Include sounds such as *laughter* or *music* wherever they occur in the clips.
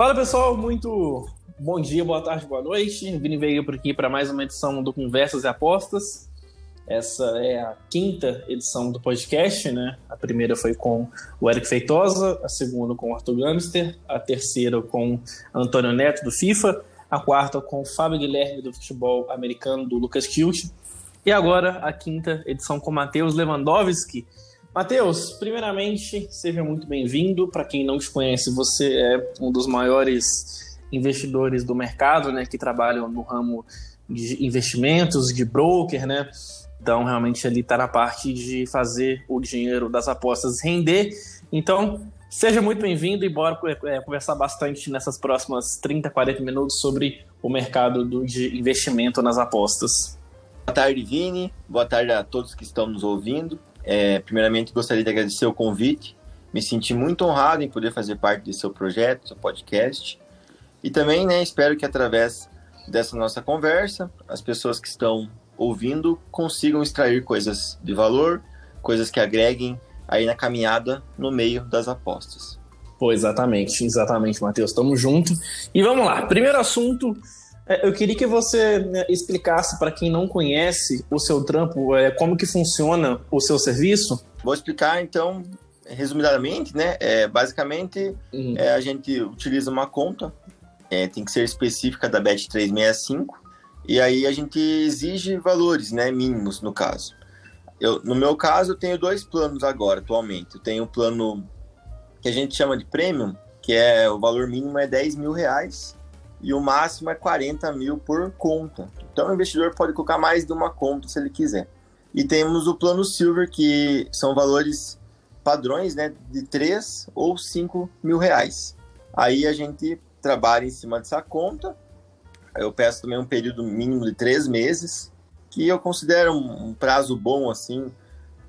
Fala pessoal, muito bom dia, boa tarde, boa noite. Vini veio por aqui para mais uma edição do Conversas e Apostas. Essa é a quinta edição do podcast, né? A primeira foi com o Eric Feitosa, a segunda com o Arthur Gamster, a terceira com Antônio Neto do FIFA, a quarta com o Fábio Guilherme do futebol americano do Lucas Kilt e agora a quinta edição com Matheus Lewandowski, Matheus, primeiramente, seja muito bem-vindo. Para quem não te conhece, você é um dos maiores investidores do mercado, né, que trabalham no ramo de investimentos, de broker, né? Então, realmente, ali está na parte de fazer o dinheiro das apostas render. Então, seja muito bem-vindo e bora é, conversar bastante nessas próximas 30, 40 minutos sobre o mercado do, de investimento nas apostas. Boa tarde, Vini. Boa tarde a todos que estão nos ouvindo. É, primeiramente, gostaria de agradecer o convite. Me senti muito honrado em poder fazer parte desse seu projeto, seu podcast. E também, né, espero que através dessa nossa conversa, as pessoas que estão ouvindo consigam extrair coisas de valor, coisas que agreguem aí na caminhada no meio das apostas. Pô, exatamente, exatamente, Matheus. Tamo junto. E vamos lá. Primeiro assunto eu queria que você né, explicasse para quem não conhece o seu trampo, é, como que funciona o seu serviço. Vou explicar então resumidamente, né? É, basicamente, uhum. é, a gente utiliza uma conta, é, tem que ser específica da Bet365, e aí a gente exige valores, né? Mínimos, no caso. Eu, no meu caso, eu tenho dois planos agora, atualmente. Eu tenho um plano que a gente chama de Premium, que é o valor mínimo é 10 mil reais, e o máximo é 40 mil por conta. Então o investidor pode colocar mais de uma conta se ele quiser. E temos o plano Silver, que são valores padrões né, de 3 ou 5 mil reais. Aí a gente trabalha em cima dessa conta. Eu peço também um período mínimo de três meses, que eu considero um prazo bom assim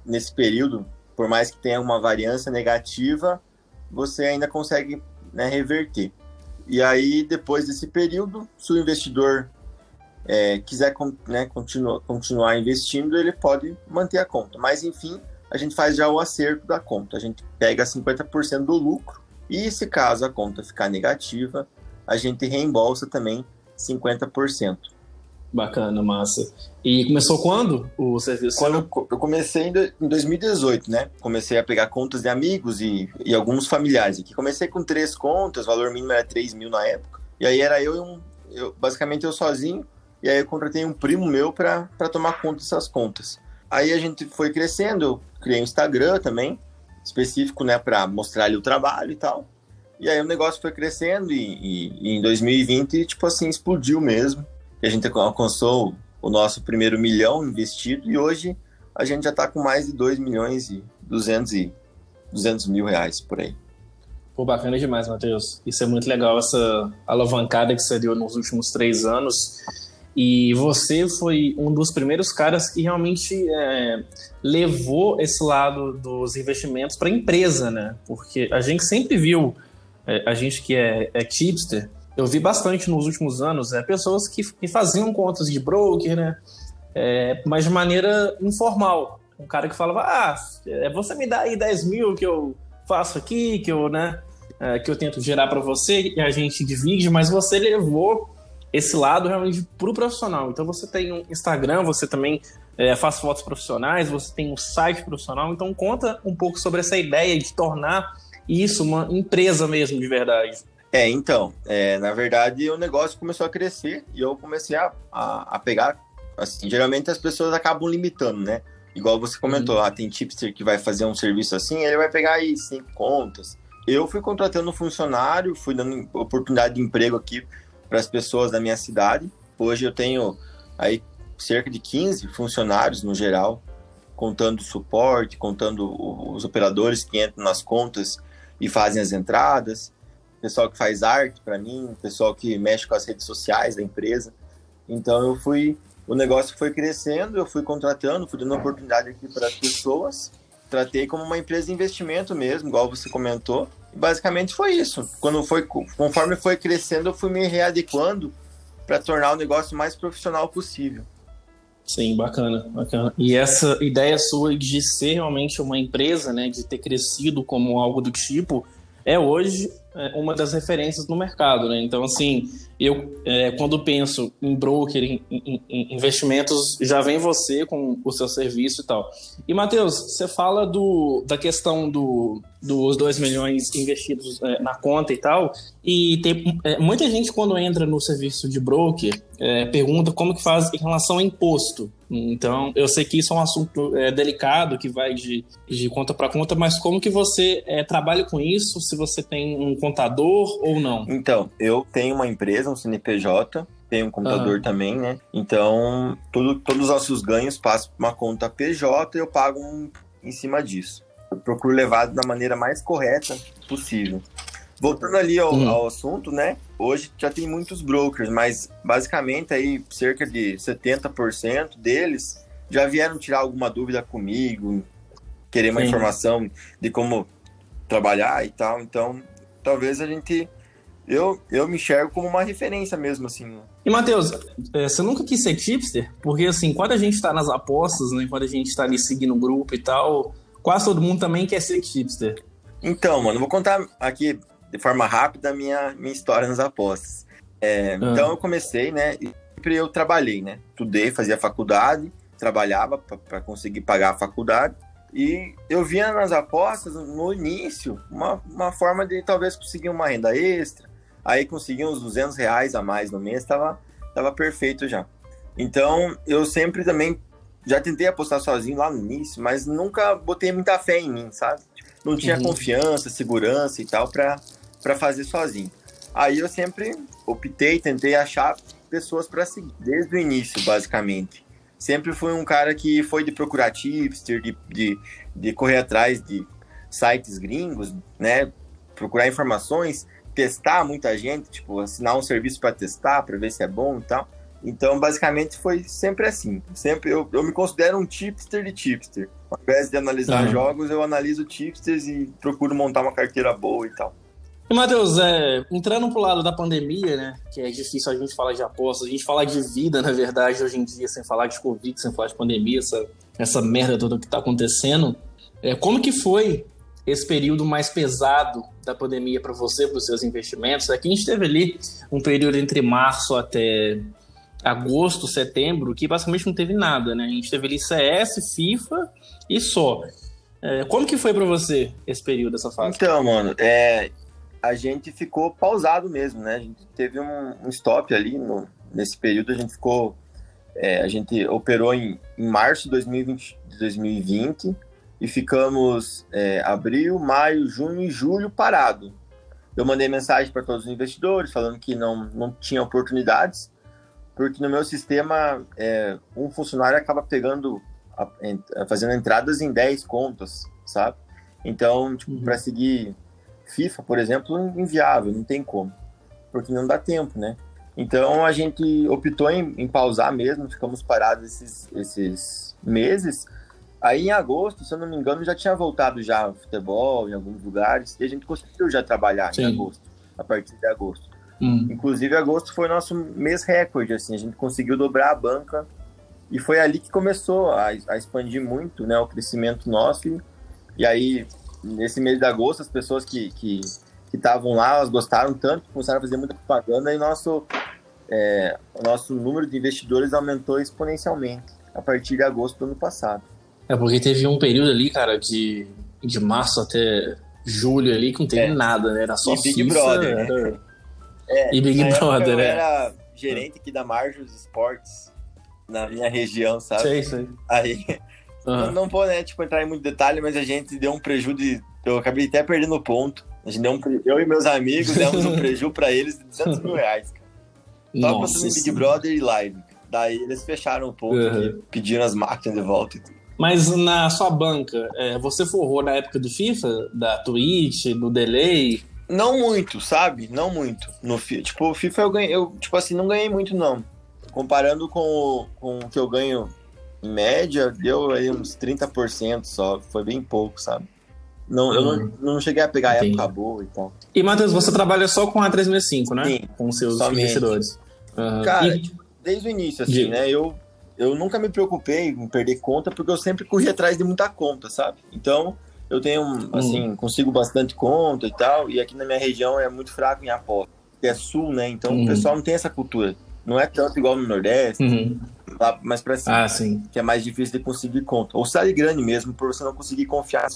nesse período, por mais que tenha uma variância negativa, você ainda consegue né, reverter. E aí, depois desse período, se o investidor é, quiser né, continua, continuar investindo, ele pode manter a conta. Mas, enfim, a gente faz já o acerto da conta. A gente pega 50% do lucro e, se caso a conta ficar negativa, a gente reembolsa também 50%. Bacana, massa. E começou quando o serviço? Quando eu, comecei em 2018, né? Comecei a pegar contas de amigos e, e alguns familiares aqui. Comecei com três contas, o valor mínimo era 3 mil na época. E aí era eu e um. Eu, basicamente eu sozinho. E aí eu contratei um primo meu para tomar conta dessas contas. Aí a gente foi crescendo, eu criei um Instagram também, específico, né, para mostrar ali o trabalho e tal. E aí o negócio foi crescendo e, e, e em 2020, tipo assim, explodiu mesmo a gente alcançou o nosso primeiro milhão investido e hoje a gente já está com mais de 2 milhões e 200, e 200 mil reais por aí. Pô, bacana demais, Matheus. Isso é muito legal, essa alavancada que você deu nos últimos três anos. E você foi um dos primeiros caras que realmente é, levou esse lado dos investimentos para a empresa, né? Porque a gente sempre viu, é, a gente que é, é tipster, eu vi bastante nos últimos anos é, pessoas que, que faziam contas de broker, né? É, mas de maneira informal. Um cara que falava, ah, é, você me dá aí 10 mil que eu faço aqui, que eu, né, é, que eu tento gerar para você e a gente divide, mas você levou esse lado realmente pro profissional. Então você tem um Instagram, você também é, faz fotos profissionais, você tem um site profissional, então conta um pouco sobre essa ideia de tornar isso uma empresa mesmo de verdade. É, então, é, na verdade o negócio começou a crescer e eu comecei a, a, a, pegar, assim, geralmente as pessoas acabam limitando, né? Igual você comentou, uhum. ah, tem tipster que vai fazer um serviço assim, ele vai pegar aí cinco contas. Eu fui contratando um funcionário, fui dando oportunidade de emprego aqui para as pessoas da minha cidade. Hoje eu tenho aí cerca de 15 funcionários no geral, contando suporte, contando os operadores que entram nas contas e fazem as entradas pessoal que faz arte para mim, pessoal que mexe com as redes sociais da empresa. Então eu fui, o negócio foi crescendo, eu fui contratando, fui dando oportunidade aqui para as pessoas. Tratei como uma empresa de investimento mesmo, igual você comentou. E basicamente foi isso. Quando foi, conforme foi crescendo, eu fui me readequando para tornar o negócio mais profissional possível. Sim, bacana, bacana. E essa ideia sua de ser realmente uma empresa, né, de ter crescido como algo do tipo, é hoje uma das referências no mercado, né? Então, assim, eu é, quando penso em broker, em, em, em, investimentos, já vem você com o seu serviço e tal. E, Matheus, você fala do, da questão do, dos 2 milhões investidos é, na conta e tal, e tem é, muita gente quando entra no serviço de broker é, pergunta como que faz em relação a imposto. Então, eu sei que isso é um assunto é, delicado, que vai de, de conta para conta, mas como que você é, trabalha com isso? Se você tem um contador ou não? Então, eu tenho uma empresa, um CNPJ, tenho um computador uhum. também, né? Então, tudo, todos os nossos ganhos passam para uma conta PJ e eu pago um em cima disso. Eu procuro levar da maneira mais correta possível. Voltando ali ao, uhum. ao, assunto, né? Hoje já tem muitos brokers, mas basicamente aí cerca de 70% deles já vieram tirar alguma dúvida comigo, querer uma Sim. informação de como trabalhar e tal. Então, talvez a gente eu, eu me enxergo como uma referência mesmo, assim. E, Matheus, é, você nunca quis ser tipster? Porque, assim, quando a gente está nas apostas, né, quando a gente está ali seguindo o grupo e tal, quase todo mundo também quer ser tipster. Então, mano, vou contar aqui de forma rápida a minha, minha história nas apostas. É, ah. Então eu comecei, né? E sempre eu trabalhei, né? Estudei, fazia faculdade, trabalhava para conseguir pagar a faculdade. E eu via nas apostas, no início, uma, uma forma de talvez conseguir uma renda extra. Aí consegui uns 200 reais a mais no mês, tava, tava perfeito já. Então eu sempre também já tentei apostar sozinho lá no início, mas nunca botei muita fé em mim, sabe? Não tinha uhum. confiança, segurança e tal para para fazer sozinho. Aí eu sempre optei, tentei achar pessoas para seguir, desde o início, basicamente. Sempre fui um cara que foi de procurar tipster, de, de, de correr atrás de sites gringos, né? Procurar informações, testar muita gente, tipo, assinar um serviço para testar, para ver se é bom e tal. Então, basicamente, foi sempre assim. Sempre eu, eu me considero um tipster de tipster. Ao invés de analisar uhum. jogos, eu analiso tipsters e procuro montar uma carteira boa e tal. E, Matheus, é, entrando pro lado da pandemia, né? Que é difícil a gente falar de apostas, a gente falar de vida, na verdade, hoje em dia, sem falar de Covid, sem falar de pandemia, essa, essa merda toda que tá acontecendo. É, como que foi esse período mais pesado da pandemia para você, para os seus investimentos? Aqui a gente teve ali um período entre março até agosto, setembro, que basicamente não teve nada, né? A gente teve ali CS, FIFA e só. É, como que foi para você esse período, essa fase? Então, mano, é, a gente ficou pausado mesmo, né? A gente teve um, um stop ali no, nesse período, a gente ficou. É, a gente operou em, em março de 2020, 2020 e ficamos é, abril, maio, junho e julho parado. Eu mandei mensagem para todos os investidores falando que não, não tinha oportunidades, porque no meu sistema é, um funcionário acaba pegando, fazendo entradas em 10 contas, sabe? Então, tipo, uhum. para seguir FIFA, por exemplo, inviável, não tem como, porque não dá tempo, né? Então a gente optou em, em pausar mesmo, ficamos parados esses, esses meses. Aí em agosto, se eu não me engano, já tinha voltado já ao futebol em alguns lugares e a gente conseguiu já trabalhar Sim. em agosto, a partir de agosto. Hum. Inclusive agosto foi nosso mês recorde, assim, a gente conseguiu dobrar a banca e foi ali que começou a, a expandir muito, né, o crescimento nosso e, e aí nesse mês de agosto, as pessoas que que estavam lá, elas gostaram tanto começaram a fazer muita propaganda e nosso, é, o nosso número de investidores aumentou exponencialmente a partir de agosto do ano passado. É porque teve um período ali, cara, de, de março até julho ali que não teve é. nada, né? Era só e Big FIFA, Brother, né? era... né? É, e Big Brother, né? Era gerente aqui da Marjos Esportes na minha região, sabe? Sei, sei. Aí Uhum. Não, não vou, né, tipo, entrar em muito detalhe, mas a gente deu um prejuízo. Eu acabei até perdendo ponto. A gente deu um, eu e meus amigos demos um *laughs* prejuízo pra eles de 200 mil reais, cara. Só passando em Big Brother e live. Daí eles fecharam o ponto uhum. e pediram as máquinas de volta e tudo. Mas na sua banca, é, você forrou na época do FIFA, da Twitch, do Delay? Não muito, sabe? Não muito. No tipo, o FIFA eu ganhei, eu tipo assim, não ganhei muito não. Comparando com o, com o que eu ganho em média, deu aí uns 30% só. Foi bem pouco, sabe? Não, eu não, hum. não cheguei a pegar Entendi. a época boa e tal. E, Matheus, você trabalha só com a 365, né? Sim. Com seus somente. investidores. Uhum. Cara, e... desde o início, assim, né? Eu, eu nunca me preocupei em perder conta, porque eu sempre corri atrás de muita conta, sabe? Então, eu tenho, assim, hum. consigo bastante conta e tal, e aqui na minha região é muito fraco em aposta. É sul, né? Então hum. o pessoal não tem essa cultura. Não é tanto igual no Nordeste, uhum. lá mais pra cima. Ah, sim. Que é mais difícil de conseguir conta. Ou cidade grande mesmo, por você não conseguir confiar.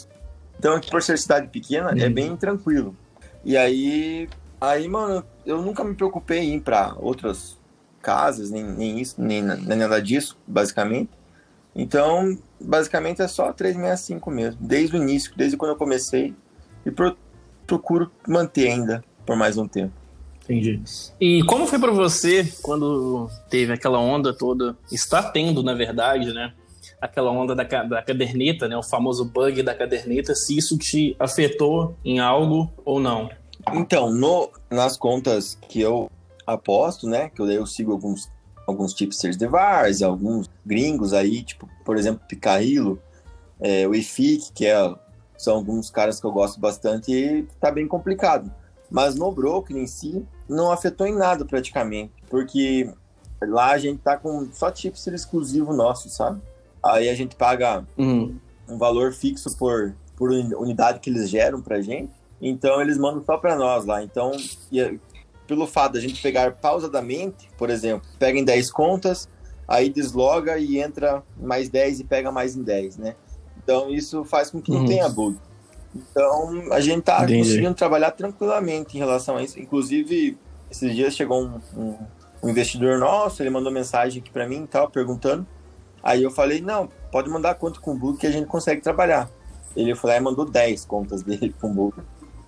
Então aqui por ser cidade pequena, é uhum. é bem tranquilo. E aí, aí, mano, eu nunca me preocupei em ir pra outras casas, nem, nem isso, nem, nem nada disso, basicamente. Então, basicamente é só 365 mesmo, desde o início, desde quando eu comecei, e procuro manter ainda por mais um tempo. Entendi. E como foi para você quando teve aquela onda toda, está tendo, na verdade, né? Aquela onda da, da caderneta, né? O famoso bug da caderneta, se isso te afetou em algo ou não? Então, no, nas contas que eu aposto, né? Que eu, eu sigo alguns alguns tipsters de Vars, alguns gringos aí, tipo, por exemplo, Picarilo, é, o que é, são alguns caras que eu gosto bastante e tá bem complicado. Mas no broker em si, não afetou em nada praticamente, porque lá a gente tá com só tipster exclusivo nosso, sabe? Aí a gente paga uhum. um valor fixo por, por unidade que eles geram pra gente, então eles mandam só para nós lá. Então, pelo fato da gente pegar pausadamente, por exemplo, pega em 10 contas, aí desloga e entra mais 10 e pega mais em 10, né? Então isso faz com que não uhum. tenha bug. Então a gente tá Entendi. conseguindo trabalhar tranquilamente em relação a isso. Inclusive, esses dias chegou um, um, um investidor nosso, ele mandou mensagem aqui para mim e tal, perguntando. Aí eu falei, não, pode mandar conta com bug que a gente consegue trabalhar. Ele falou, aí mandou 10 contas *laughs* dele com bug.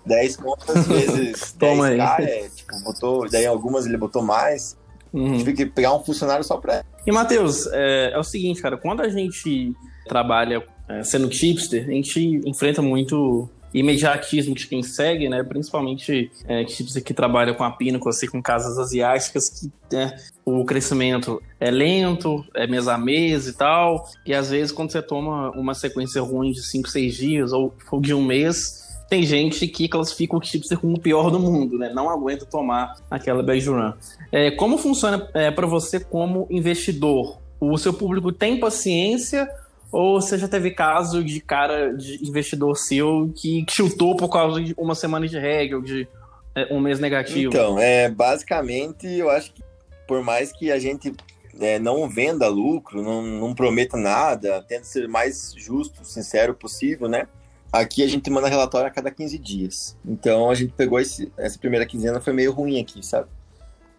10 contas vezes *laughs* Toma 10 aí. é, tipo, botou, daí algumas ele botou mais. Uhum. Tive que pegar um funcionário só pra. E, Matheus, é, é o seguinte, cara, quando a gente trabalha é, sendo tipster, a gente enfrenta muito imediatismo de quem segue, né? Principalmente é, tipster que trabalha com a Pinnacle, assim, com casas asiáticas, que é, o crescimento é lento, é mês a mês e tal. E às vezes, quando você toma uma sequência ruim de 5, 6 dias ou, ou de um mês, tem gente que classifica o chipster como o pior do mundo, né? Não aguenta tomar aquela run. É, como funciona é, para você como investidor? O seu público tem paciência ou você já teve caso de cara de investidor seu que chutou por causa de uma semana de regra ou de é, um mês negativo? Então, é, basicamente, eu acho que por mais que a gente é, não venda lucro, não, não prometa nada, tenta ser mais justo, sincero possível, né? Aqui a gente manda relatório a cada 15 dias. Então a gente pegou esse, essa primeira quinzena, foi meio ruim aqui, sabe?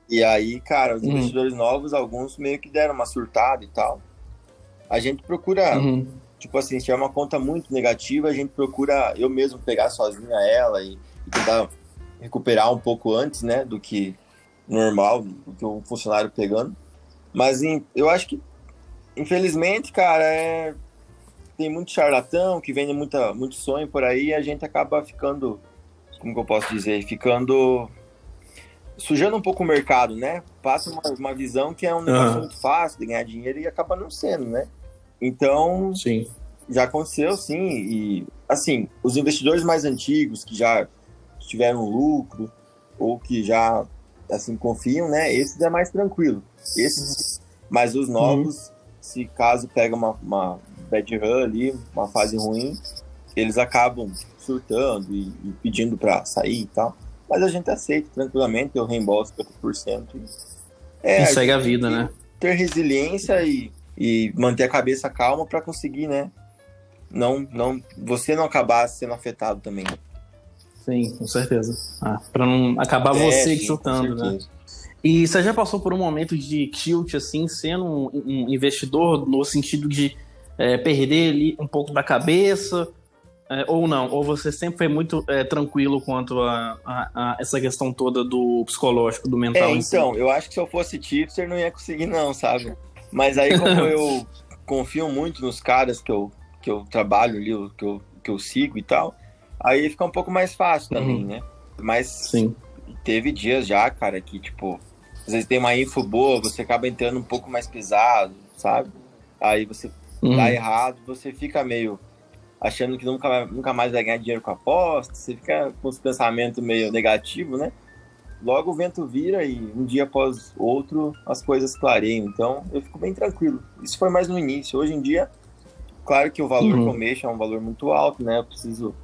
E aí, cara, os uhum. investidores novos, alguns meio que deram uma surtada e tal. A gente procura, uhum. tipo assim, se tiver uma conta muito negativa, a gente procura eu mesmo pegar sozinha ela e, e tentar recuperar um pouco antes, né, do que normal, do que um funcionário pegando. Mas em, eu acho que, infelizmente, cara, é, tem muito charlatão que vende muita, muito sonho por aí e a gente acaba ficando, como que eu posso dizer, ficando sujando um pouco o mercado, né? Passa uma, uma visão que é um negócio uhum. muito fácil de ganhar dinheiro e acaba não sendo, né? Então, sim. já aconteceu, sim. E, assim, os investidores mais antigos que já tiveram lucro ou que já, assim, confiam, né? Esses é mais tranquilo. Esses, mas os novos, uhum. se caso pega uma, uma, bad run ali, uma fase ruim, eles acabam surtando e, e pedindo para sair e tal. Mas a gente aceita tranquilamente, eu reembolso 50%. E, é, e segue a, a vida, né? Ter resiliência e, e manter a cabeça calma para conseguir, né? Não, não, você não acabar sendo afetado também. Sim, com certeza. Ah, para não acabar é, você sim, chutando, né? E você já passou por um momento de tilt, assim, sendo um, um investidor, no sentido de é, perder ali um pouco da cabeça, é, ou não? Ou você sempre foi muito é, tranquilo quanto a, a, a, essa questão toda do psicológico, do mental? É, então, si? eu acho que se eu fosse tipster não ia conseguir não, sabe? Mas aí como eu *laughs* confio muito nos caras que eu, que eu trabalho ali, que eu, que eu sigo e tal, aí fica um pouco mais fácil também, uhum. né? Mas Sim. teve dias já, cara, que tipo, às vezes tem uma info boa, você acaba entrando um pouco mais pesado, sabe? Aí você uhum. dá errado, você fica meio achando que nunca, nunca mais vai ganhar dinheiro com a aposta, você fica com esse pensamento meio negativo, né? Logo o vento vira e um dia após outro as coisas clareiam. Então eu fico bem tranquilo. Isso foi mais no início. Hoje em dia, Claro que o valor uhum. commission é um valor muito alto, né? Eu preciso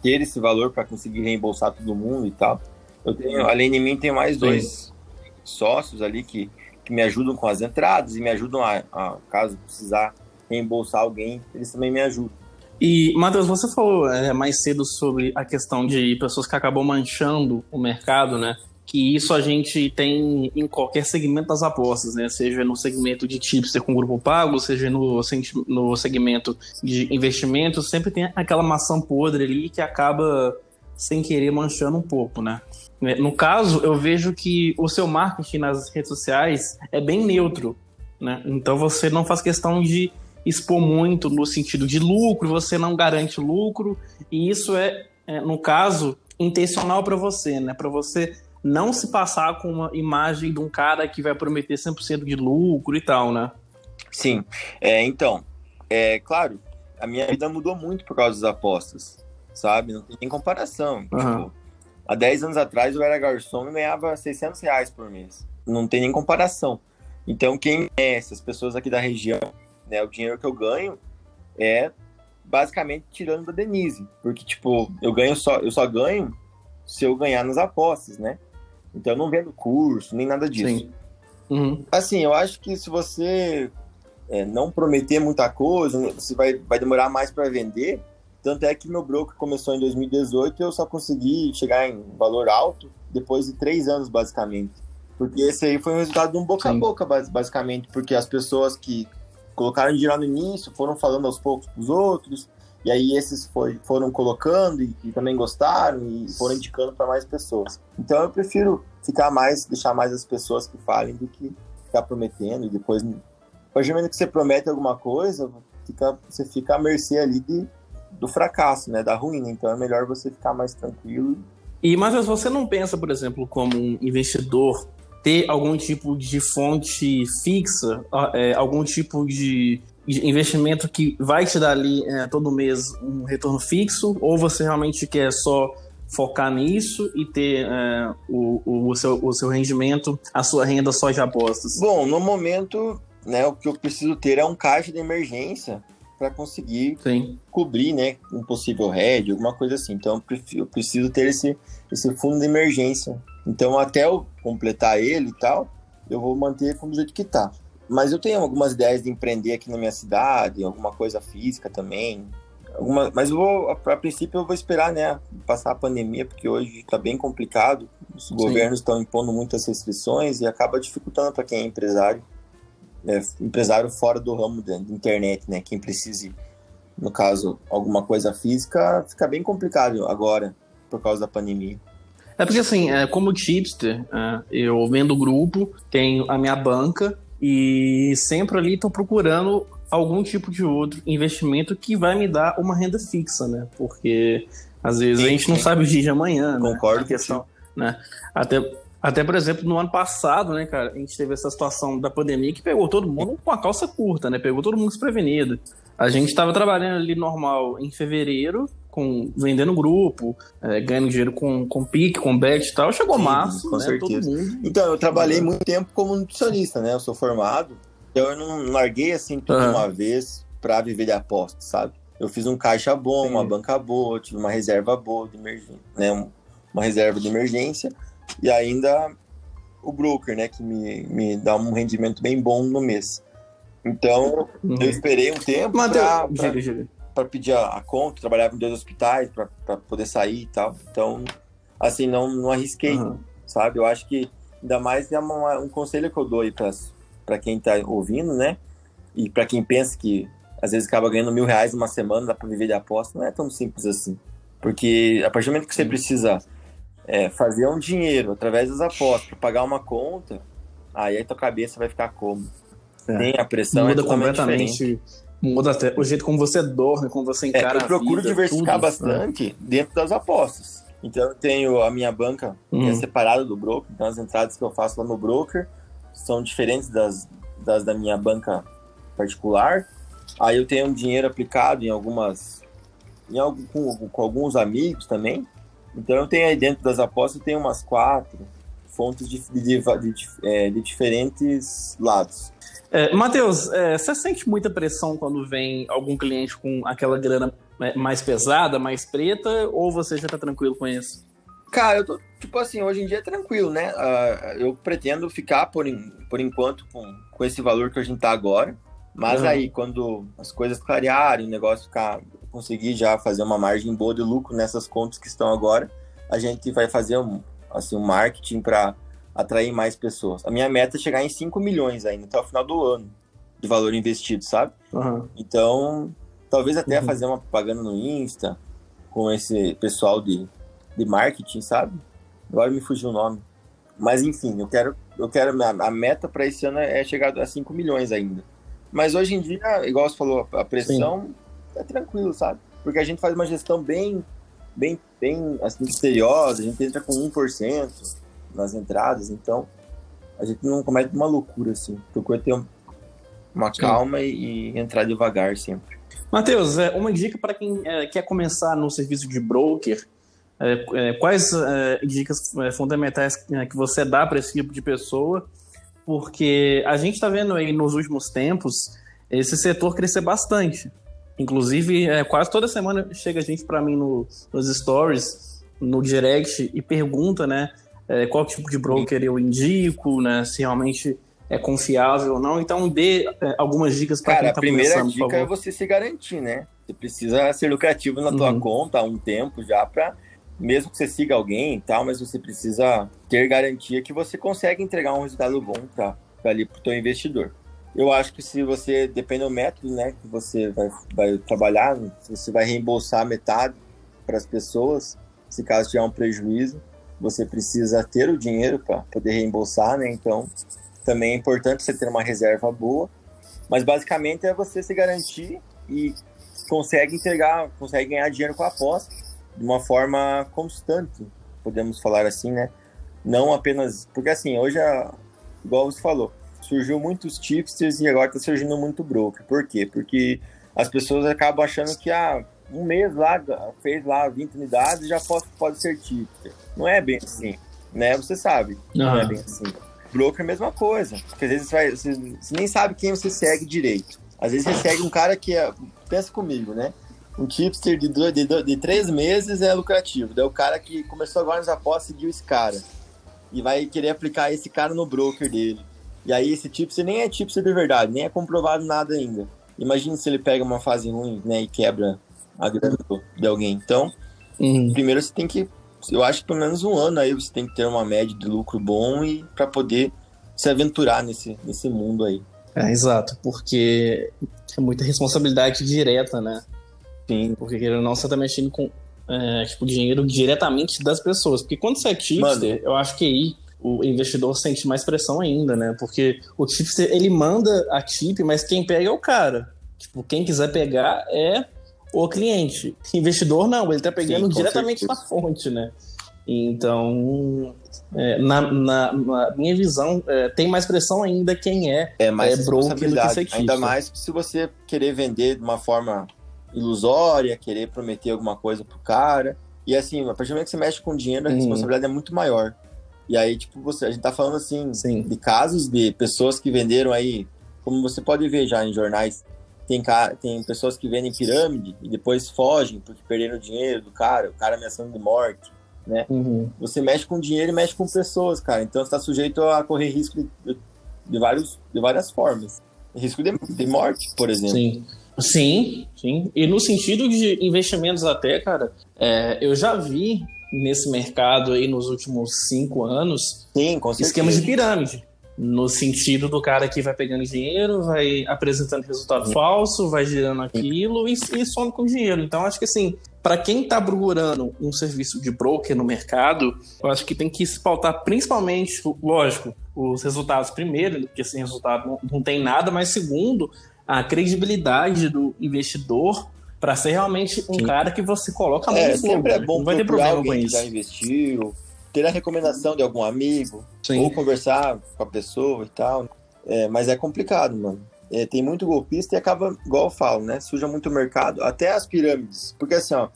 ter esse valor para conseguir reembolsar todo mundo e tal. Eu tenho, além de mim, tem mais dois sócios ali que, que me ajudam com as entradas e me ajudam a, a, caso precisar reembolsar alguém, eles também me ajudam. E, Matheus, você falou é, mais cedo sobre a questão de pessoas que acabam manchando o mercado, né? Que isso a gente tem em qualquer segmento das apostas, né? Seja no segmento de tipster com grupo pago, seja no, no segmento de investimento, sempre tem aquela maçã podre ali que acaba sem querer manchando um pouco, né? No caso, eu vejo que o seu marketing nas redes sociais é bem neutro, né? Então você não faz questão de expor muito no sentido de lucro, você não garante lucro, e isso é, é no caso, intencional para você, né? Para você não se passar com uma imagem de um cara que vai prometer 100% de lucro e tal, né? Sim. É, então, é claro, a minha vida mudou muito por causa das apostas, sabe? Não tem nem comparação. Uhum. Tipo, há 10 anos atrás eu era garçom e ganhava 600 reais por mês. Não tem nem comparação. Então, quem conhece as pessoas aqui da região né? O dinheiro que eu ganho é basicamente tirando da Denise, porque tipo, eu ganho só, eu só ganho se eu ganhar nas apostas, né? Então eu não vendo curso, nem nada disso. Uhum. Assim, eu acho que se você é, não prometer muita coisa, você vai, vai demorar mais para vender. Tanto é que meu broker começou em 2018 e eu só consegui chegar em valor alto depois de três anos, basicamente. Porque esse aí foi o resultado de um boca Sim. a boca, basicamente. Porque as pessoas que colocaram dinheiro no início, foram falando aos poucos para os outros, e aí esses foi, foram colocando e, e, também gostaram e foram indicando para mais pessoas. Então eu prefiro ficar mais, deixar mais as pessoas que falem do que ficar prometendo e depois, do momento que você promete alguma coisa, fica, você fica à mercê ali de, do fracasso, né, da ruína. Então é melhor você ficar mais tranquilo. E mas você não pensa, por exemplo, como um investidor ter algum tipo de fonte fixa, é, algum tipo de, investimento que vai te dar ali é, todo mês um retorno fixo, ou você realmente quer só focar nisso e ter é, o, o, seu, o seu rendimento, a sua renda só de apostas? Bom, no momento, né, o que eu preciso ter é um caixa de emergência para conseguir Sim. cobrir, né, um possível hedge, alguma coisa assim. Então, eu preciso ter esse, esse fundo de emergência então, até eu completar ele e tal, eu vou manter como do jeito que tá. Mas eu tenho algumas ideias de empreender aqui na minha cidade, alguma coisa física também. Alguma, mas vou, a, princípio, eu vou esperar, né, passar a pandemia, porque hoje está bem complicado. Os Sim. governos estão impondo muitas restrições e acaba dificultando para quem é empresário. É, empresário fora do ramo da internet, né? Quem precise, no caso, alguma coisa física, fica bem complicado agora, por causa da pandemia. É porque, assim, é, como tipster, é, eu vendo grupo, tenho a minha banca e sempre ali estou procurando algum tipo de outro investimento que vai me dar uma renda fixa, né? Porque às vezes sim, a gente não sabe o dia de amanhã, né? Concordo né? questão, né? Até, até, por exemplo, no ano passado, né, cara, a gente teve essa situação da pandemia que pegou todo mundo com a calça curta, né? Pegou todo mundo desprevenido. A gente estava trabalhando ali normal em fevereiro, com vendendo grupo, é, ganhando dinheiro com, com pique, com bet e tal. Chegou Sim, março, com né, certeza. Então, eu trabalhei muito tempo como nutricionista, né? Eu sou formado. Então, eu não larguei assim tudo uhum. uma vez para viver de apostas, sabe? Eu fiz um caixa bom, Sim. uma banca boa, tive uma reserva boa de emergência, né? Uma reserva de emergência e ainda o broker, né? Que me, me dá um rendimento bem bom no mês. Então, uhum. eu esperei um tempo para para pedir a, a, conta, trabalhava em dois hospitais para poder sair e tal. Então, assim, não, não arrisquei, uhum. sabe? Eu acho que ainda mais é uma, um conselho que eu dou aí para quem está ouvindo, né? E para quem pensa que às vezes acaba ganhando mil reais numa semana, dá para viver de aposta, não é tão simples assim. Porque a partir do momento que você precisa é, fazer um dinheiro através das apostas para pagar uma conta, aí a tua cabeça vai ficar como? É. Tem a pressão Muda é completamente diferente muda até o jeito como você dorme, como você é, encara é, eu procuro vida, diversificar tudo, bastante né? dentro das apostas. Então eu tenho a minha banca uhum. que é uhum. separada do broker, então as entradas que eu faço lá no broker são diferentes das, das da minha banca particular. Aí eu tenho um dinheiro aplicado em algumas em com, com alguns amigos também. Então eu tenho aí dentro das apostas eu tenho umas quatro, fontes de, de, de, é, de diferentes lados. É, Matheus, é, você sente muita pressão quando vem algum cliente com aquela grana é, mais pesada, mais preta, ou você já tá tranquilo com isso? Cara, eu tô, tipo assim, hoje em dia é tranquilo, né? Uh, eu pretendo ficar por, por enquanto com, com esse valor que a gente tá agora. Mas uhum. aí, quando as coisas clarearem, o negócio ficar. conseguir já fazer uma margem boa de lucro nessas contas que estão agora, a gente vai fazer um, assim, um marketing para atrair mais pessoas. A minha meta é chegar em 5 milhões ainda até o final do ano de valor investido, sabe? Uhum. Então, talvez até uhum. fazer uma propaganda no Insta com esse pessoal de, de marketing, sabe? Agora me fugiu o nome. Mas enfim, eu quero, eu quero a meta para esse ano é chegar a 5 milhões ainda. Mas hoje em dia, igual você falou, a pressão Sim. é tranquilo, sabe? Porque a gente faz uma gestão bem, bem, bem assim, misteriosa, a gente entra com 1% nas entradas, então a gente não comete uma loucura, assim. Procura ter uma calma e, e, entrar devagar sempre. Matheus, é, uma dica para quem é, quer começar no serviço de broker, é, quais dicas fundamentais que você dá para esse tipo de pessoa porque a gente está vendo aí nos últimos tempos esse setor crescer bastante. Inclusive, quase toda semana chega gente para mim no, nos stories, no direct, e pergunta, né, é, qual tipo de broker eu indico, né, se realmente é confiável ou não. Então, dê é, algumas dicas para quem está começando, a primeira dica é você se garantir, né? Você precisa ser lucrativo na tua uhum. conta há um tempo já para mesmo que você siga alguém e tal, mas você precisa ter garantia que você consegue entregar um resultado bom para ali para o teu investidor. Eu acho que se você depende do método, né, que você vai, vai trabalhar, você vai reembolsar metade para as pessoas, se caso tiver um prejuízo, você precisa ter o dinheiro para poder reembolsar, né? Então, também é importante você ter uma reserva boa, mas basicamente é você se garantir e consegue entregar, consegue ganhar dinheiro com a aposta de uma forma constante, podemos falar assim, né? Não apenas. Porque assim, hoje, igual você falou, surgiu muitos tipsters e agora está surgindo muito broker. Por quê? Porque as pessoas acabam achando que ah, um mês lá, fez lá 20 unidades já pode, pode ser tipster. Não é bem assim, né? Você sabe, não é bem assim. Broker é a mesma coisa. Porque às vezes você, vai, você, você nem sabe quem você segue direito. Às vezes você segue um cara que é. Pensa comigo, né? um tipster de, dois, de, de, três meses é lucrativo. Daí o cara que começou agora nas apostas seguiu esse cara. E vai querer aplicar esse cara no broker dele. E aí esse tipster nem é tipster de verdade, nem é comprovado nada ainda. Imagina se ele pega uma fase ruim, né, e quebra a grana de alguém. Então, uhum. primeiro você tem que, eu acho que pelo menos um ano aí você tem que ter uma média de lucro bom e para poder se aventurar nesse, nesse mundo aí. É, exato, porque é muita responsabilidade direta, né? Sim, porque querendo ou não, você tá mexendo com é, tipo, dinheiro diretamente das pessoas. Porque quando você é tipster, eu acho que aí o investidor sente mais pressão ainda, né? Porque o tipster, ele manda a tip, mas quem pega é o cara. Tipo, quem quiser pegar é o cliente. Investidor não, ele tá pegando Sim, diretamente certeza. na fonte, né? Então, é, na, na, na, minha visão, é, tem mais pressão ainda quem é, é mais é broker do que Ainda mais se você querer vender de uma forma ilusória, querer prometer alguma coisa pro cara. E assim, a partir do momento que você mexe com dinheiro, a uhum. responsabilidade é muito maior. E aí, tipo, você, a gente tá falando assim Sim. de casos de pessoas que venderam aí, como você pode ver já em jornais, tem, tem pessoas que vendem pirâmide e depois fogem porque perderam o dinheiro do cara, o cara ameaçando de morte, né? Uhum. Você mexe com dinheiro e mexe com pessoas, cara. Então você tá sujeito a correr risco de, de, vários, de várias formas. Risco de, de morte, por exemplo. Sim. Sim, sim. E no sentido de investimentos até, cara, é, eu já vi nesse mercado aí nos últimos cinco anos sim, esquemas de pirâmide. No sentido do cara que vai pegando dinheiro, vai apresentando resultado falso, vai girando aquilo e, e some com dinheiro. Então, acho que assim, para quem está procurando um serviço de broker no mercado, eu acho que tem que se pautar principalmente, lógico, os resultados primeiro, porque sem resultado não, não tem nada, mas segundo, a credibilidade do investidor para ser realmente um Sim. cara que você coloca muito é, sempre é bom não vai ter problema com isso. já investiu, ter a recomendação de algum amigo, Sim. ou conversar com a pessoa e tal. É, mas é complicado, mano. É, tem muito golpista e acaba, igual eu falo, né? Suja muito o mercado, até as pirâmides. Porque assim, ó,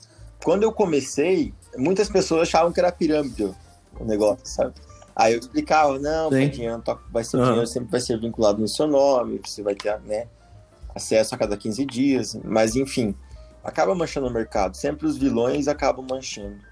quando eu comecei, muitas pessoas achavam que era pirâmide o negócio, sabe? Aí eu explicava, não, dinheiro, vai ser, uhum. dinheiro sempre vai ser vinculado no seu nome, você vai ter né, acesso a cada 15 dias, mas enfim, acaba manchando o mercado. Sempre os vilões acabam manchando.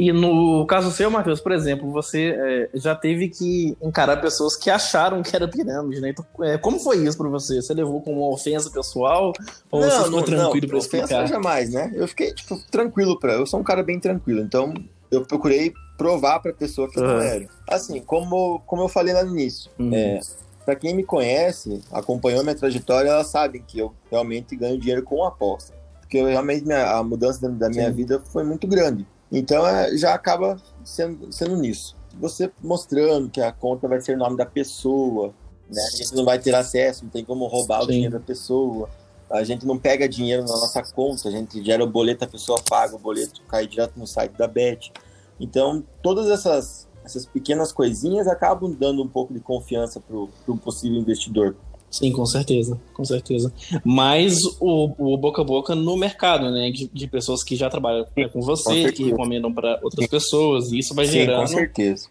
E no caso seu, Matheus, por exemplo, você é, já teve que encarar pessoas que acharam que era pirâmide, né? Então, é, como foi isso para você? Você levou como uma ofensa pessoal? Ou não, você ficou não, tranquilo para explicar? Ofensa jamais, né? Eu fiquei, tipo, tranquilo para. Eu sou um cara bem tranquilo, então eu procurei provar para a pessoa que uhum. não era. Assim, como, como eu falei lá no início, uhum. é, para quem me conhece, acompanhou minha trajetória, elas sabem que eu realmente ganho dinheiro com aposta. Porque eu, realmente minha, a mudança da, da minha vida foi muito grande. Então é, já acaba sendo, sendo nisso. Você mostrando que a conta vai ser o nome da pessoa, né? A gente não vai ter acesso, não tem como roubar Sim. o dinheiro da pessoa. A gente não pega dinheiro na nossa conta, a gente gera o boleto, a pessoa paga o boleto, cai direto no site da Bet. Então, todas essas, essas pequenas coisinhas acabam dando um pouco de confiança para o possível investidor. Sim, com certeza, com certeza. Mas o, o boca a boca no mercado, né? De, de pessoas que já trabalham Sim, com você, com que recomendam para outras pessoas, e isso vai Sim, gerando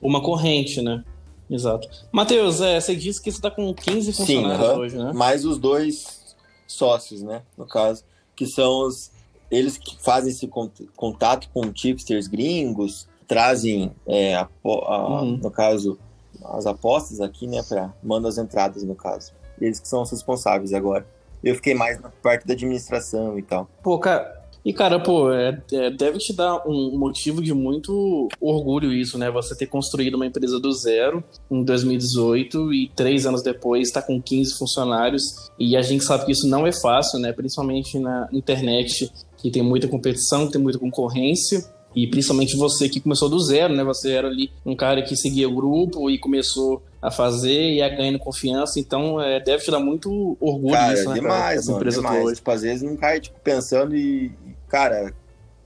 uma corrente, né? Exato. Matheus, é, você disse que você está com 15 funcionários Sim, hoje, né? Mais os dois sócios, né? No caso, que são os, eles que fazem esse contato com tipsters gringos, trazem, é, a, a, uhum. no caso, as apostas aqui, né? Para mandar as entradas, no caso. Eles que são os responsáveis agora. Eu fiquei mais na parte da administração e tal. Pô, cara, e, cara, pô, é, é, deve te dar um motivo de muito orgulho isso, né? Você ter construído uma empresa do zero em 2018 e três anos depois está com 15 funcionários. E a gente sabe que isso não é fácil, né? Principalmente na internet, que tem muita competição, tem muita concorrência. E principalmente você que começou do zero, né? Você era ali um cara que seguia o grupo e começou a fazer e a ganhando confiança. Então, é, deve te dar muito orgulho cara, disso, né? Demais, cara, empresa demais. Hoje. Tipo, às vezes não cai, tipo, pensando e, cara,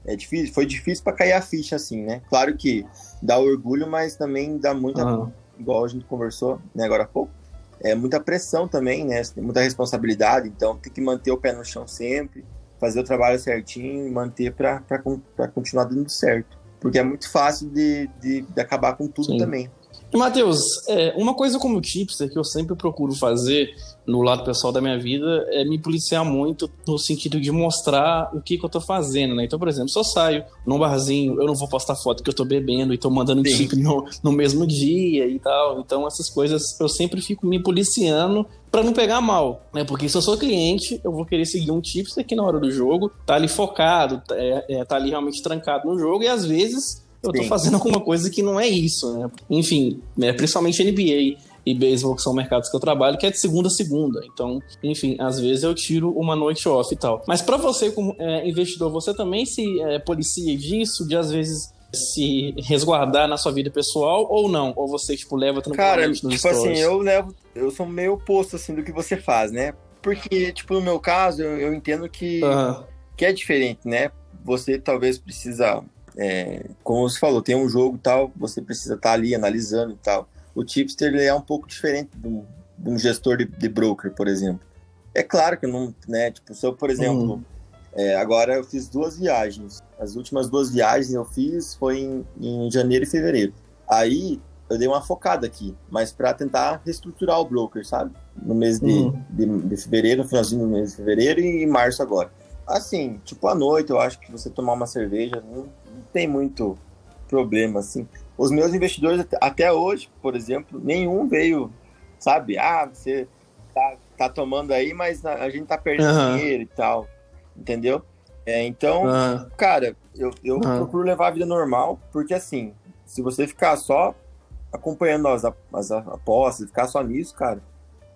é difícil, foi difícil para cair a ficha, assim, né? Claro que dá orgulho, mas também dá muita, uhum. igual a gente conversou, né, agora há pouco, é muita pressão também, né? Muita responsabilidade, então tem que manter o pé no chão sempre fazer o trabalho certinho e manter para continuar dando certo. Porque é muito fácil de, de, de acabar com tudo Sim. também. E, Matheus, é, uma coisa como tipster que eu sempre procuro fazer no lado pessoal da minha vida é me policiar muito no sentido de mostrar o que, que eu tô fazendo, né? Então, por exemplo, se eu saio num barzinho, eu não vou postar foto que eu tô bebendo e tô mandando tip no, no mesmo dia e tal. Então, essas coisas eu sempre fico me policiando para não pegar mal, né? Porque se eu sou cliente, eu vou querer seguir um tipster que na hora do jogo tá ali focado, é, é, tá ali realmente trancado no jogo e às vezes eu tô Sim. fazendo alguma coisa que não é isso, né? Enfim, né, principalmente NBA e beisebol, que são mercados que eu trabalho, que é de segunda a segunda. Então, enfim, às vezes eu tiro uma noite off e tal. Mas para você, como é, investidor, você também se é, policia disso, de às vezes se resguardar na sua vida pessoal ou não? Ou você, tipo, leva tranquilamente Cara, tipo assim, eu levo... Eu sou meio oposto, assim, do que você faz, né? Porque, tipo, no meu caso, eu, eu entendo que, uhum. que é diferente, né? Você talvez precisa é, como você falou, tem um jogo tal, você precisa estar tá ali analisando e tal. O tipster ele é um pouco diferente de um, de um gestor de, de, broker, por exemplo. É claro que não, né? Tipo, se eu, por exemplo, uhum. é, agora eu fiz duas viagens. As últimas duas viagens eu fiz foi em, em janeiro e fevereiro. Aí eu dei uma focada aqui, mas para tentar reestruturar o broker, sabe? No mês de, uhum. de, de, fevereiro, no finalzinho do mês de fevereiro e março agora. Assim, tipo, à noite eu acho que você tomar uma cerveja não, tem muito problema, assim. Os meus investidores, até hoje, por exemplo, nenhum veio, sabe? Ah, você tá, tá tomando aí, mas a, gente tá perdendo uhum. dinheiro e tal, entendeu? É, então, uhum. cara, eu, eu uhum. procuro levar a vida normal, porque assim, se você ficar só acompanhando as, as apostas, ficar só nisso, cara,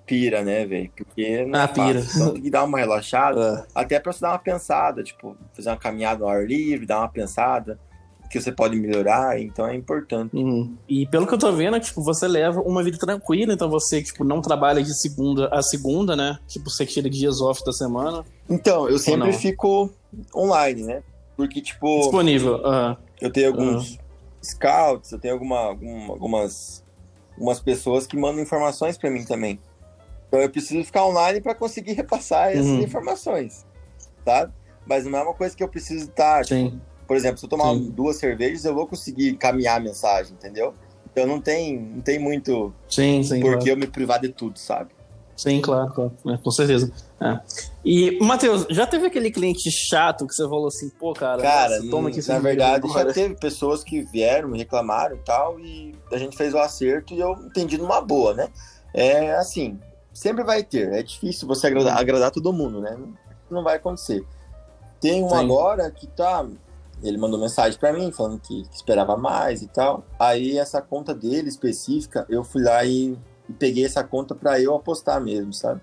pira, né, velho? Porque não é ah, é pira. Então tem que dar uma relaxada, é. até pra você dar uma pensada, tipo, fazer uma caminhada ao ar livre, dar uma pensada que você pode melhorar, então é importante. Uhum. E pelo que eu tô vendo, tipo, você leva uma vida tranquila, então você, tipo, não trabalha de segunda a segunda, né? Tipo, você tira dias off da semana. Então, eu sempre fico online, né? Porque, tipo... Disponível, uhum. Eu tenho alguns uhum. scouts, eu tenho alguma, alguma, algumas, algumas pessoas que mandam informações para mim também. Então eu preciso ficar online para conseguir repassar essas uhum. informações, tá? Mas não é uma coisa que eu preciso estar... Sim. Tipo, por exemplo, se eu tomar Sim. duas cervejas, eu vou conseguir caminhar a mensagem, entendeu? Eu não tenho, não tem muito sim, sim, porque claro. eu me privar de tudo, sabe? Sim, claro, claro. É, com certeza. É. E, Matheus, já teve aquele cliente chato que você falou assim, pô, cara, cara nossa, toma aqui Na verdade, já teve pessoas que vieram, reclamaram e tal, e a gente fez o acerto e eu entendi numa boa, né? É assim, sempre vai ter. É difícil você agradar, uhum. agradar todo mundo, né? Não vai acontecer. Tem um Sim. agora que tá. Ele mandou mensagem para mim falando que, que, esperava mais e tal. Aí essa conta dele específica, eu fui lá e, e peguei essa conta para eu apostar mesmo, sabe?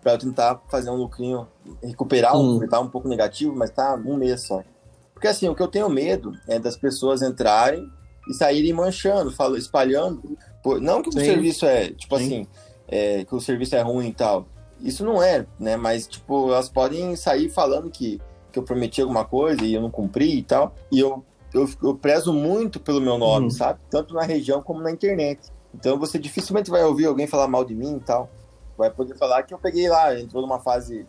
Para eu tentar fazer um lucrinho, recuperar, um, tá um pouco negativo, mas tá um mês só. Porque assim, o que eu tenho medo é das pessoas entrarem e saírem manchando, espalhando. Não que Sim. o serviço é, tipo Sim. assim, é, que o serviço é ruim e tal. Isso não é, né? Mas, tipo, elas podem sair falando que, que eu prometi alguma coisa e eu não cumpri e tal. E eu, eu, eu prezo muito pelo meu nome, uhum. sabe? Tanto na região como na internet. Então você dificilmente vai ouvir alguém falar mal de mim e tal. Vai poder falar que eu peguei lá, entrou numa fase,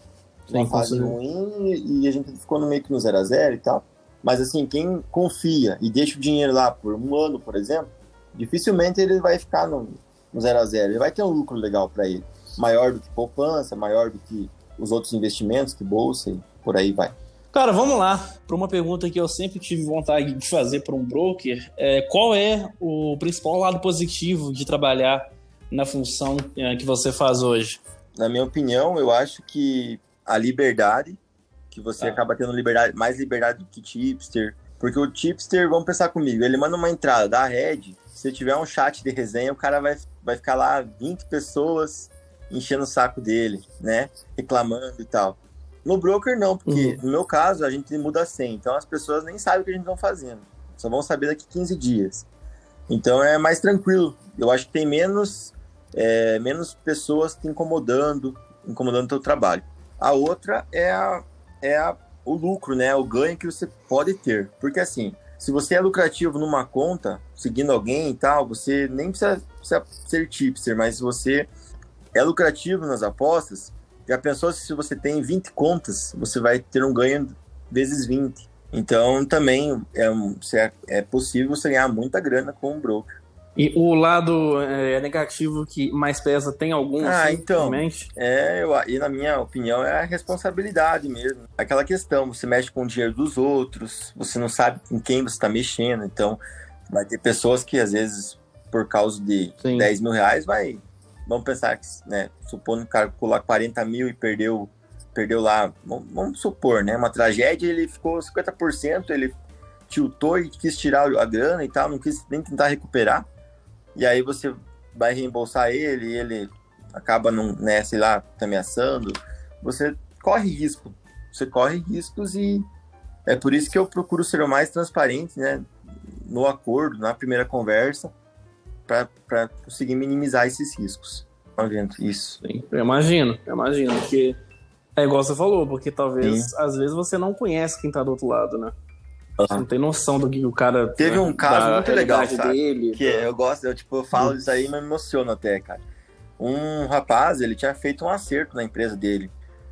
numa Sim, fase ruim e a gente ficou no meio que no 0 a 0 e tal. Mas assim, quem confia e deixa o dinheiro lá por um ano, por exemplo, dificilmente ele vai ficar no, no 0 a 0 Ele vai ter um lucro legal para ele, maior do que poupança, maior do que os outros investimentos, que bolsa e por aí vai. Cara, vamos lá para uma pergunta que eu sempre tive vontade de fazer para um broker. É, qual é o principal lado positivo de trabalhar na função é, que você faz hoje? Na minha opinião, eu acho que a liberdade, que você ah. acaba tendo liberdade, mais liberdade do que tipster. Porque o tipster, vamos pensar comigo, ele manda uma entrada da rede, se tiver um chat de resenha, o cara vai, vai ficar lá 20 pessoas enchendo o saco dele, né? Reclamando e tal. No broker, não, porque uhum. no meu caso, a gente muda 100. Então as pessoas nem sabem o que a gente está fazendo. Só vão saber daqui 15 dias. Então é mais tranquilo. Eu acho que tem menos, é, menos pessoas te incomodando, incomodando o teu trabalho. A outra é, a, é a, o lucro, né? O ganho que você pode ter. Porque assim, se você é lucrativo numa conta, seguindo alguém e tal, você nem precisa, precisa ser tipster, mas se você é lucrativo nas apostas, já pensou se você tem 20 contas, você vai ter um ganho vezes 20. Então também é, é, é possível você ganhar muita grana com um broker. E o lado é, negativo que mais pesa tem algum? Ah, assim, então. É, eu, e na minha opinião é a responsabilidade mesmo. Aquela questão, você mexe com o dinheiro dos outros, você não sabe com quem você está mexendo. Então, vai ter pessoas que às vezes, por causa de Sim. 10 mil reais, vai. Vamos pensar que, né? Supondo que o cara colocou 40 mil e perdeu, perdeu lá. Vamos, vamos supor, né? Uma tragédia, ele ficou 50%, ele tiltou e quis tirar a grana e tal, não quis nem tentar recuperar e aí você vai reembolsar ele e ele acaba, num, né, sei lá, te ameaçando, você corre risco. Você corre riscos e é por isso que eu procuro ser o mais transparente, né, no acordo, na primeira conversa, para conseguir minimizar esses riscos. Isso. Sim, eu imagino, eu imagino que é igual você falou, porque talvez, Sim. às vezes, você não conhece quem tá do outro lado, né? Você não tem noção do que o cara. Teve um caso muito legal, sabe? Dele, que eu gosto, eu tipo, eu falo isso aí e me emociono até, cara. Um rapaz, ele tinha feito um acerto na empresa dele.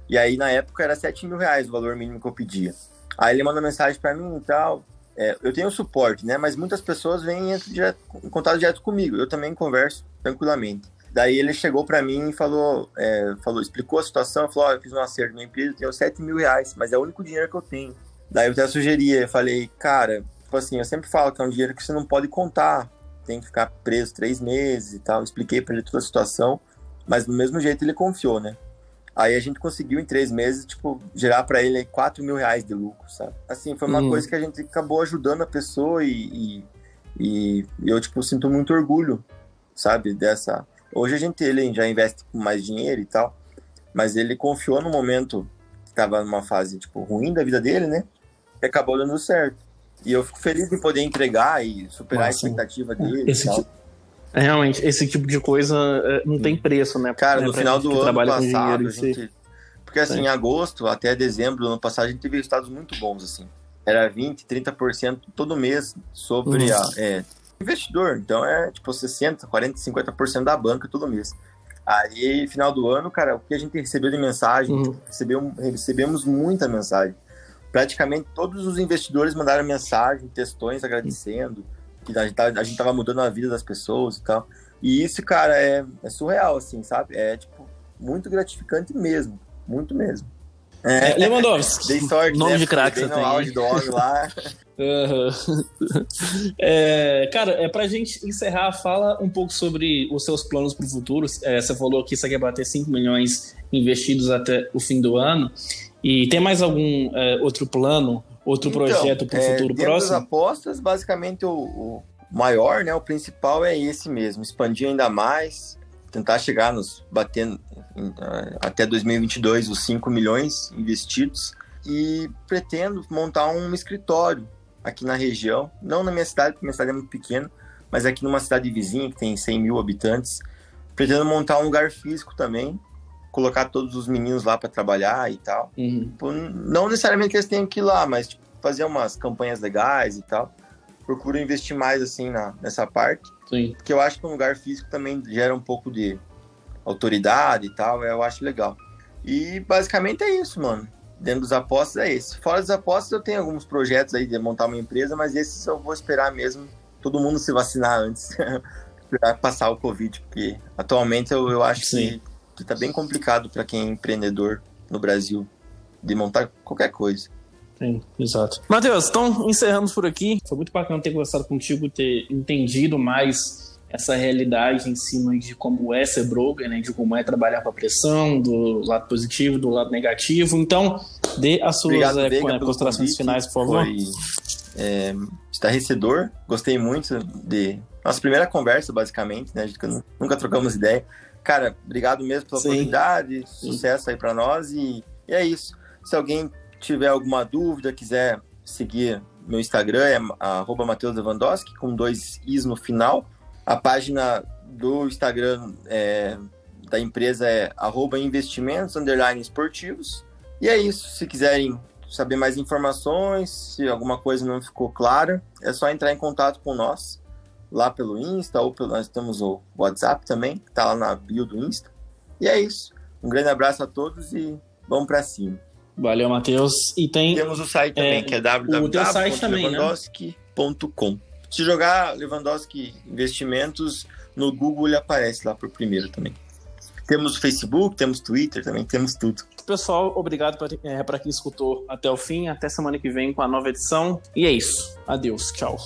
E aí, na época, era 7 mil reais o valor mínimo que eu pedia. Aí ele manda mensagem para mim e tal. É, eu tenho suporte, né? Mas muitas pessoas vêm direto, em contato direto comigo. Eu também converso tranquilamente. Daí ele chegou para mim e falou, é, falou, explicou a situação, falou, oh, eu fiz um acerto na empresa, tenho 7 mil reais, mas é o único dinheiro que eu tenho. Daí eu até sugeria, eu falei, cara, tipo assim, eu sempre falo que é um dinheiro que você não pode contar, tem que ficar preso três meses e tal. expliquei para ele toda a situação, mas do mesmo jeito ele confiou, né? Aí a gente conseguiu em três meses, tipo, gerar para ele 4 mil reais de lucro, sabe? Assim, foi uma uhum. coisa que a gente acabou ajudando a pessoa e, e, e, eu, tipo, sinto muito orgulho, sabe? Dessa. Hoje a gente ele já investe com mais dinheiro e tal, mas ele confiou no momento que estava numa fase, tipo, ruim da vida dele, né? e acabou dando certo. E eu fico feliz de poder entregar e superar Nossa, a expectativa dele. Esse tipo, é, realmente, esse tipo de coisa é, não tem preço, né? Cara, no final do ano passado, a gente... Porque assim, em agosto até dezembro do ano passado, a gente teve resultados muito bons, assim. Era 20%, 30% todo mês sobre uhum. a... É, investidor. Então é tipo 60%, 40%, 50% da banca todo mês. Aí, final do ano, cara, o que a gente recebeu de mensagem, uhum. recebeu, recebemos muita mensagem praticamente todos os investidores mandaram mensagem, textões agradecendo, que a gente, tava, a gente tava mudando a vida das pessoas e tal. E isso, cara, é, é surreal, assim, sabe? É, tipo, muito gratificante mesmo. Muito mesmo. É, Lewandowski. Dei sorte, Nome né? de craque você no auge do homem lá. Uhum. *laughs* É, cara, é pra gente encerrar, fala um pouco sobre os seus planos para o futuro. É, você falou que você quer bater 5 milhões investidos até o fim do ano. E tem mais algum é, outro plano, outro então, projeto para o é, futuro próximo? das apostas, basicamente o, o, maior, né, o principal é esse mesmo, expandir ainda mais, tentar chegar nos batendo até 2022 os 5 milhões investidos e pretendo montar um escritório aqui na região, não na minha cidade, porque minha cidade é muito pequena, mas aqui numa cidade vizinha que tem 100 mil habitantes. Pretendo montar um lugar físico também, colocar todos os meninos lá para trabalhar e tal. Uhum. Tipo, não necessariamente que eles tenham que ir lá, mas tipo, fazer umas campanhas legais e tal. Procuro investir mais assim na, nessa parte. Sim. Porque eu acho que um lugar físico também gera um pouco de autoridade e tal, eu acho legal. E basicamente é isso, mano dentro dos apostas é esse. Fora das apostas, eu tenho alguns projetos aí de montar uma empresa, mas esses eu vou esperar mesmo todo mundo se vacinar antes *laughs* para passar o Covid, porque atualmente eu, eu acho Sim. que, está bem complicado para quem é empreendedor no Brasil de montar qualquer coisa. Sim, exato. Matheus, então encerramos por aqui. Foi muito bacana ter conversado contigo, ter entendido mais essa realidade em cima de como é ser broker, né, de como é trabalhar com a pressão, do lado positivo, do lado negativo. Então, dê as suas Obrigado, é, Vega, considerações finais, por favor. Foi é, estarrecedor, gostei muito de nossa primeira conversa, basicamente, né, que nunca trocamos ideia. Cara, obrigado mesmo pela Sim. oportunidade, Sim. sucesso aí para nós e, e é isso. Se alguém tiver alguma dúvida, quiser seguir meu Instagram é arroba Matheus Lewandowski, com dois is no final. A página do Instagram é, da empresa é investimentos esportivos. E é isso. Se quiserem saber mais informações, se alguma coisa não ficou clara, é só entrar em contato com nós lá pelo Insta ou pelo, nós temos o WhatsApp também, que tá lá na bio do Insta. E é isso. Um grande abraço a todos e vamos para cima. Valeu, Matheus. E tem temos o site também, é, que é www.lewandowski.com. Se jogar Lewandowski Investimentos no Google, ele aparece lá por primeiro também. Temos Facebook, temos Twitter também, temos tudo. Pessoal, obrigado para é, quem escutou até o fim. Até semana que vem com a nova edição. E é isso. Adeus. Tchau.